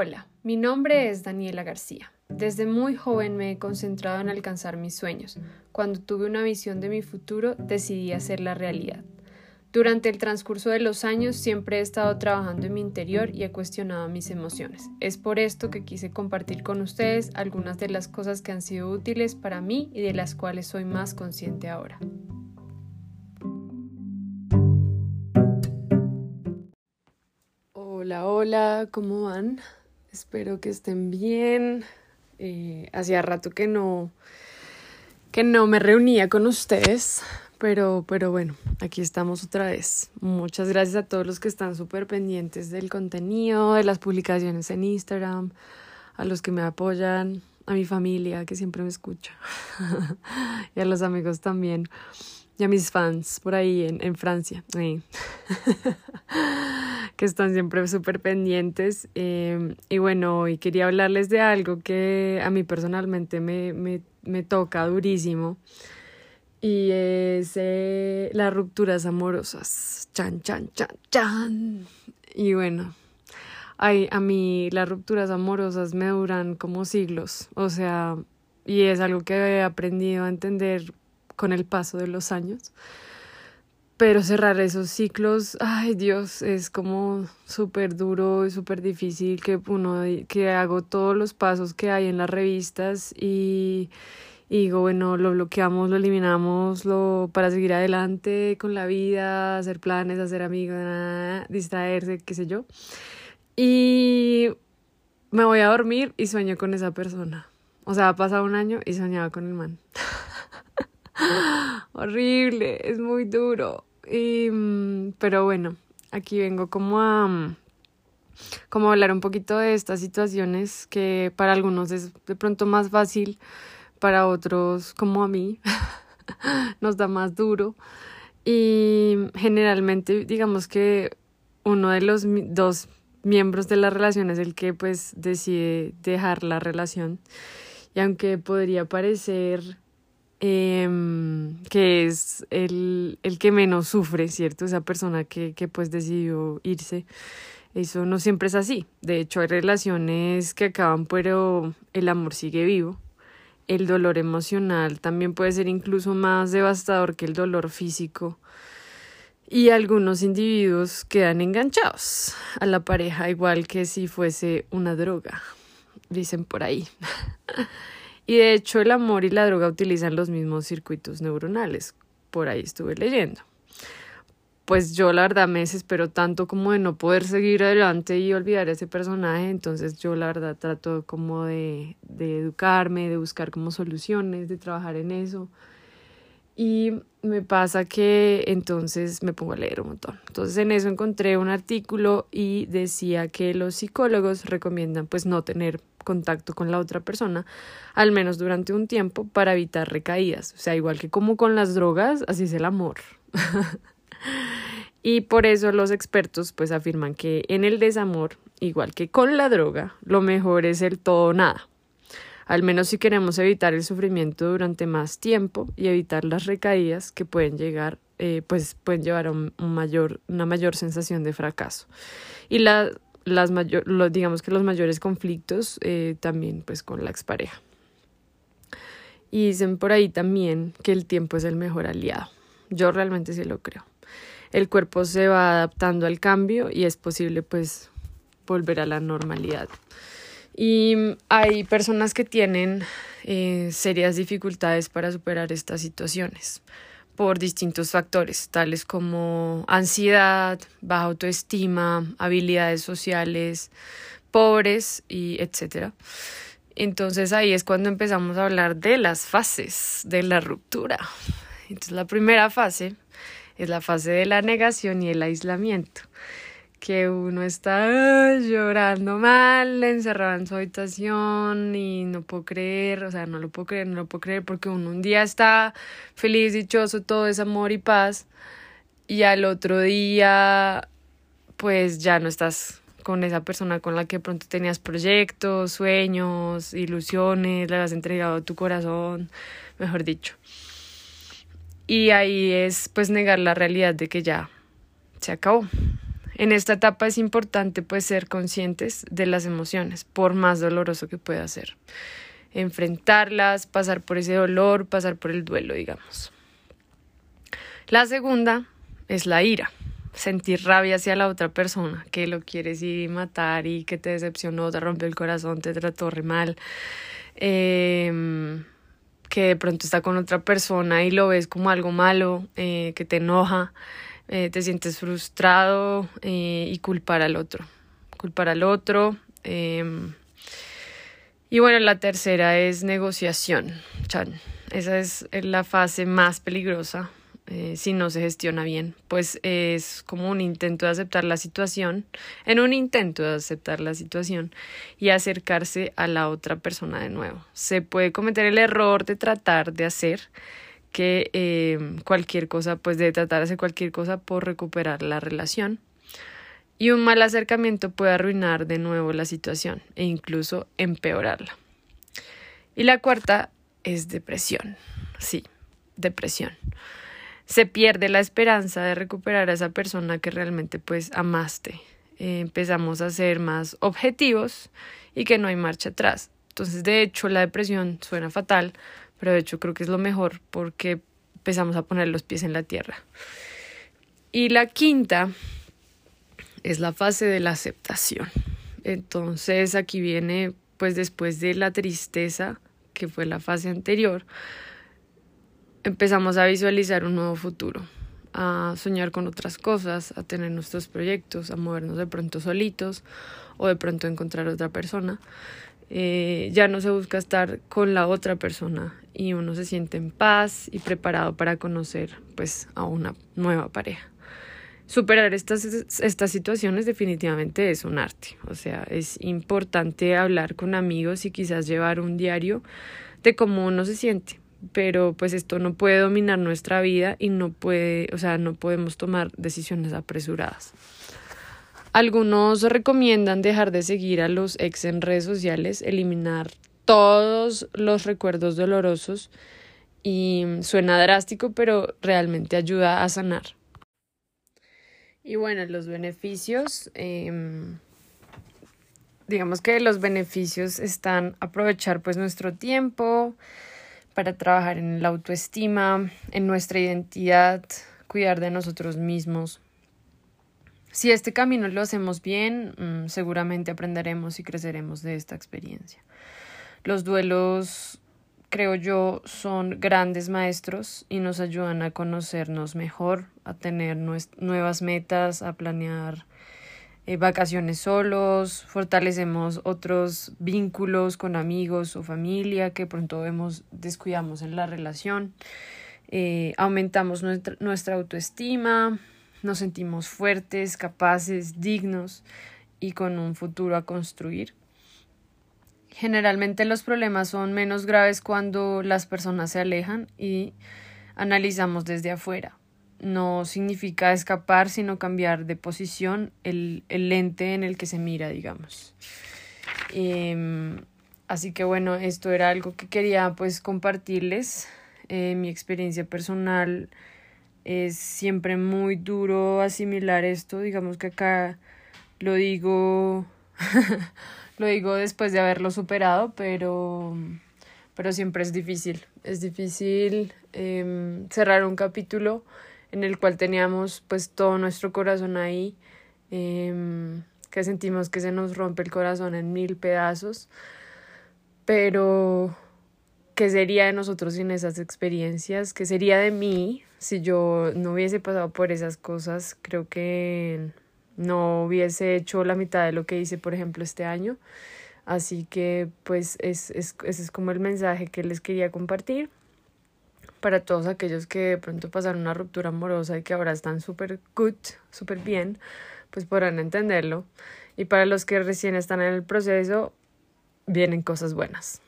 Hola, mi nombre es Daniela García. Desde muy joven me he concentrado en alcanzar mis sueños. Cuando tuve una visión de mi futuro, decidí hacerla realidad. Durante el transcurso de los años siempre he estado trabajando en mi interior y he cuestionado mis emociones. Es por esto que quise compartir con ustedes algunas de las cosas que han sido útiles para mí y de las cuales soy más consciente ahora. Hola, hola, ¿cómo van? Espero que estén bien. Eh, hacía rato que no, que no me reunía con ustedes, pero, pero bueno, aquí estamos otra vez. Muchas gracias a todos los que están súper pendientes del contenido, de las publicaciones en Instagram, a los que me apoyan, a mi familia que siempre me escucha y a los amigos también y a mis fans por ahí en, en Francia. que están siempre súper pendientes. Em, y bueno, hoy quería hablarles de algo que a mí personalmente me, me, me toca durísimo. Y es eh, las rupturas amorosas. Chan, chan, chan, chan. Y bueno, ay, a mí las rupturas amorosas me duran como siglos. O sea, y es algo que he aprendido a entender con el paso de los años pero cerrar esos ciclos, ay Dios, es como súper duro y súper difícil que uno, que hago todos los pasos que hay en las revistas y, digo, bueno, lo bloqueamos, lo eliminamos lo, para seguir adelante con la vida, hacer planes, hacer amigos, distraerse, qué sé yo. Y me voy a dormir y sueño con esa persona. O sea, ha pasado un año y soñaba con el man. Horrible, es muy duro. Y, mm, pero bueno, aquí vengo como a, mm, como hablar un poquito de estas situaciones que para algunos es de pronto más fácil, para otros como a mí nos da más duro. Y generalmente digamos que uno de los dos miembros de la relación es el que pues decide dejar la relación. Y aunque podría parecer eh, que es el, el, que menos sufre, ¿cierto? Esa persona que, que pues decidió irse. Eso no siempre es así. De hecho, hay relaciones que acaban, pero el amor sigue vivo. El dolor emocional también puede ser incluso más devastador que el dolor físico. Y algunos individuos quedan enganchados a la pareja igual que si fuese una droga, dicen por ahí. Y de hecho el amor y la droga utilizan los mismos circuitos neuronales. Por ahí estuve leyendo. Pues yo la verdad me desespero tanto como de no poder seguir adelante y olvidar a ese personaje. Entonces yo la verdad trato como de, de educarme, de buscar como soluciones, de trabajar en eso. Y me pasa que entonces me pongo a leer un montón. Entonces en eso encontré un artículo y decía que los psicólogos recomiendan pues no tener contacto con la otra persona, al menos durante un tiempo, para evitar recaídas. O sea, igual que como con las drogas, así es el amor. y por eso los expertos pues afirman que en el desamor, igual que con la droga, lo mejor es el todo nada. Al menos si queremos evitar el sufrimiento durante más tiempo y evitar las recaídas que pueden llegar eh, pues pueden llevar a una mayor sensación de fracaso. Y la las mayor, digamos que los mayores conflictos eh, también pues con la expareja. Y dicen por ahí también que el tiempo es el mejor aliado. Yo realmente sí lo creo. El cuerpo se va adaptando al cambio y es posible pues volver a la normalidad. Y hay personas que tienen eh, serias dificultades para superar estas situaciones por distintos factores, tales como ansiedad, baja autoestima, habilidades sociales, pobres y etcétera. Entonces ahí es cuando empezamos a hablar de las fases de la ruptura. Entonces la primera fase es la fase de la negación y el aislamiento que uno está llorando mal, encerrado en su habitación y no puedo creer, o sea, no lo puedo creer, no lo puedo creer porque uno un día está feliz, dichoso, todo es amor y paz y al otro día pues ya no estás con esa persona con la que pronto tenías proyectos, sueños, ilusiones, le has entregado tu corazón, mejor dicho. Y ahí es pues negar la realidad de que ya se acabó En esta etapa es importante pues ser conscientes de las emociones, por más doloroso que pueda ser. Enfrentarlas, pasar por ese dolor, pasar por el duelo, digamos. La segunda es la ira sentir rabia hacia la otra persona, que lo quieres ir y matar y que te decepcionó, te rompió el corazón, te trató re mal, eh, que de pronto está con otra persona y lo ves como algo malo, eh, que te enoja, eh, te sientes frustrado eh, y culpar al otro, culpar al otro. Em, y bueno, la tercera es negociación, Chan. Esa es la fase más peligrosa eh, si no se gestiona bien, pues es como un intento de aceptar la situación, en un intento de aceptar la situación y acercarse a la otra persona de nuevo. Se puede cometer el error de tratar de hacer que eh, cualquier cosa, pues de tratar de hacer cualquier cosa por recuperar la relación. Y un mal acercamiento puede arruinar de nuevo la situación e incluso empeorarla. Y la cuarta es depresión. Sí, depresión se pierde la esperanza de recuperar a esa persona que realmente pues amaste. Empezamos a ser más objetivos y que no hay marcha atrás. Entonces, de hecho, la depresión suena fatal, pero de hecho creo que es lo mejor porque empezamos a poner los pies en la tierra. Y la quinta es la fase de la aceptación. Entonces, aquí viene pues después de la tristeza, que fue la fase anterior, empezamos a visualizar un nuevo futuro, a soñar con otras cosas, a tener nuestros proyectos, a movernos de pronto solitos o de pronto encontrar otra persona. Eh, ya no se busca estar con la otra persona y uno se siente en paz y preparado para conocer pues a una nueva pareja. Superar estas, estas situaciones definitivamente es un arte, o sea, es importante hablar con amigos y quizás llevar un diario de cómo uno se siente, pero pues esto no puede dominar nuestra vida y no puede, o sea, no podemos tomar decisiones apresuradas. Algunos recomiendan dejar de seguir a los ex en redes sociales, eliminar todos los recuerdos dolorosos y suena drástico, pero realmente ayuda a sanar. Y bueno, los beneficios, em, digamos que los beneficios están aprovechar pues nuestro tiempo, para trabajar en la autoestima, en nuestra identidad, cuidar de nosotros mismos. Si este camino lo hacemos bien, mm, seguramente aprenderemos y creceremos de esta experiencia. Los duelos, creo yo, son grandes maestros y nos ayudan a conocernos mejor, a tener nuevas metas, a planear eh, vacaciones solos, fortalecemos otros vínculos con amigos o familia que pronto vemos descuidamos en la relación, eh, aumentamos nuestra, nuestra autoestima, nos sentimos fuertes, capaces, dignos y con un futuro a construir. Generalmente los problemas son menos graves cuando las personas se alejan y analizamos desde afuera no significa escapar, sino cambiar de posición el, el lente en el que se mira, digamos. Em, así que bueno, esto era algo que quería pues compartirles. Eh, mi experiencia personal es siempre muy duro asimilar esto, digamos que acá lo digo, lo digo después de haberlo superado, pero, pero siempre es difícil, es difícil em, cerrar un capítulo en el cual teníamos pues todo nuestro corazón ahí, em, que sentimos que se nos rompe el corazón en mil pedazos, pero ¿qué sería de nosotros sin esas experiencias? ¿Qué sería de mí si yo no hubiese pasado por esas cosas? Creo que no hubiese hecho la mitad de lo que hice, por ejemplo, este año. Así que pues es, es, ese es como el mensaje que les quería compartir para todos aquellos que de pronto pasaron una ruptura amorosa y que ahora están súper good, súper bien, pues podrán entenderlo. Y para los que recién están en el proceso, vienen cosas buenas.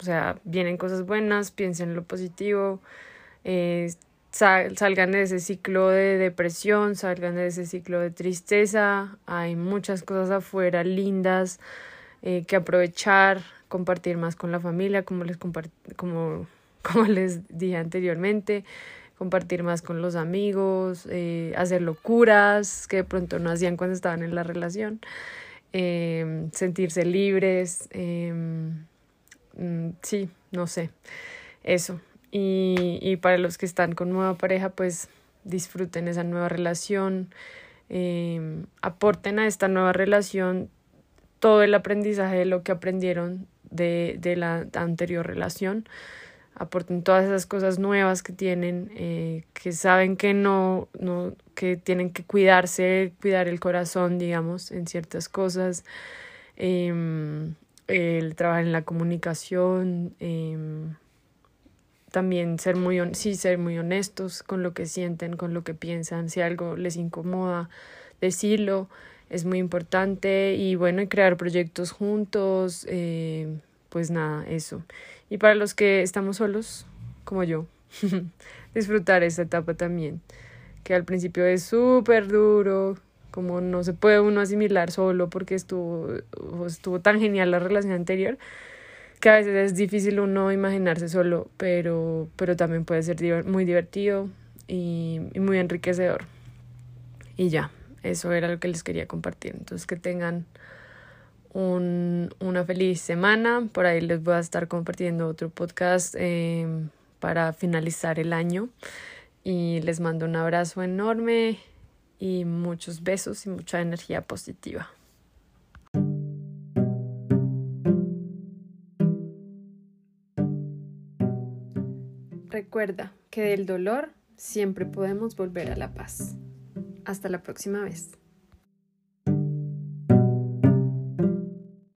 O sea, vienen cosas buenas, piensen en lo positivo, eh, salgan de ese ciclo de depresión, salgan de ese ciclo de tristeza. Hay muchas cosas afuera lindas eh, que aprovechar, compartir más con la familia, como les como como les dije anteriormente, compartir más con los amigos, eh, hacer locuras que de pronto no hacían cuando estaban en la relación, em, sentirse libres, em, mm, sí, no sé, eso. Y, y para los que están con nueva pareja, pues disfruten esa nueva relación, em, aporten a esta nueva relación todo el aprendizaje de lo que aprendieron de, de la anterior relación. Aporten todas esas cosas nuevas que tienen, eh, que saben que no, no, que tienen que cuidarse, cuidar el corazón, digamos, en ciertas cosas, eh, el trabajar en la comunicación, em, también ser muy, sí, ser muy honestos con lo que sienten, con lo que piensan, si algo les incomoda, decirlo, es muy importante y bueno, y crear proyectos juntos, eh, pues nada, eso. Y para los que estamos solos, como yo, disfrutar esa etapa también, que al principio es súper duro, como no se puede uno asimilar solo porque estuvo, estuvo tan genial la relación anterior, que a veces es difícil uno imaginarse solo, pero, pero también puede ser muy divertido y, y muy enriquecedor. Y ya, eso era lo que les quería compartir. Entonces que tengan un, una feliz semana. Por ahí les voy a estar compartiendo otro podcast em, para finalizar el año. Y les mando un abrazo enorme y muchos besos y mucha energía positiva. Recuerda que del dolor siempre podemos volver a la paz. Hasta la próxima vez.